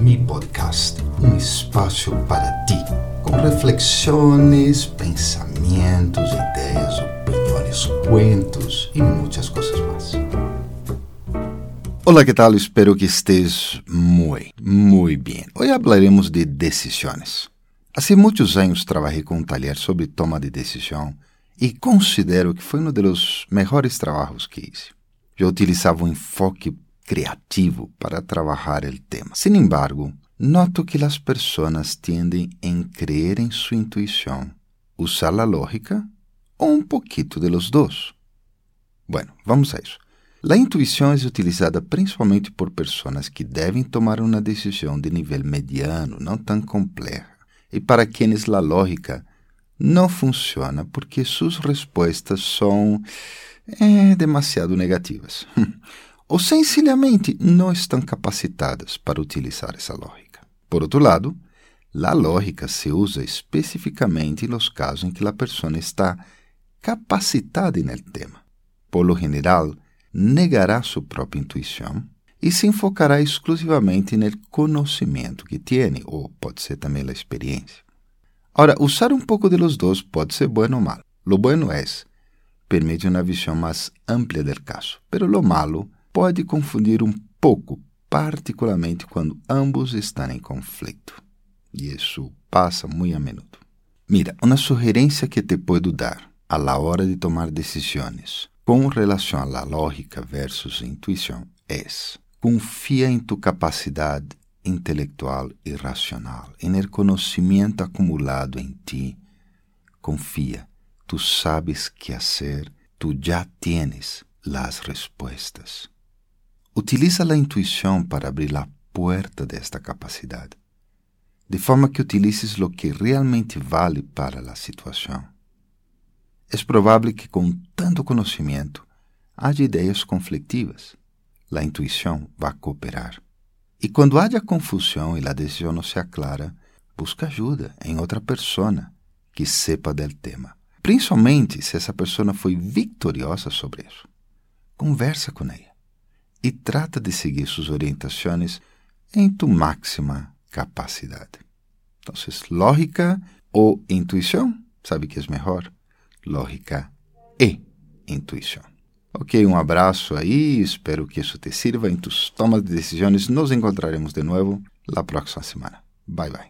mi podcast, um espaço para ti, com reflexões, pensamentos, ideias, opiniões, cuentos e muitas coisas mais. Olá, que tal? Espero que estés muito, muito bem. Hoje hablaremos de decisões. Há muitos anos trabalhei com um taller sobre toma de decisão e considero que foi um dos melhores trabalhos que hice. Eu utilizava um enfoque criativo para trabalhar o tema. Sin embargo, noto que as pessoas tendem a creer em sua intuição, usar a lógica ou um pouquito de los dois. Bueno, vamos a isso. A intuição é utilizada principalmente por pessoas que devem tomar uma decisão de nível mediano, não tão complexa, e para quienes a lógica não funciona porque suas respostas são é, demasiado negativas. ou sencillamente não estão capacitadas para utilizar essa lógica. Por outro lado, a lógica se usa especificamente nos casos em que a pessoa está capacitada no tema. Por lo general, negará sua própria intuição e se enfocará exclusivamente no conhecimento que tem, ou pode ser também a experiência. Ora, usar um pouco de los dois pode ser bueno ou malo. Lo bueno é permite uma visão mais ampla do caso, pero lo malo pode confundir um pouco, particularmente quando ambos estão em conflito. E isso passa muito a menudo. Mira, uma sugerência que te puedo dar a la hora de tomar decisões com relação à lógica versus intuição é confia em tu capacidade intelectual e racional, em el conhecimento acumulado em ti. Confia, tu sabes que hacer, tu já tienes las respostas. Utiliza a intuição para abrir a porta desta capacidade, de forma que utilices o que realmente vale para a situação. É provável que com tanto conhecimento haja ideias conflitivas. A intuição vai cooperar. E quando haja confusão e a decisão não se aclara, busca ajuda em outra pessoa que sepa del tema. Principalmente se essa pessoa foi vitoriosa sobre isso. Conversa com ela e trata de seguir suas orientações em tu máxima capacidade. Então, lógica ou intuição? Sabe que é melhor? Lógica e intuição. Ok, um abraço aí, espero que isso te sirva em tus tomas de decisões. Nos encontraremos de novo la próxima semana. Bye bye.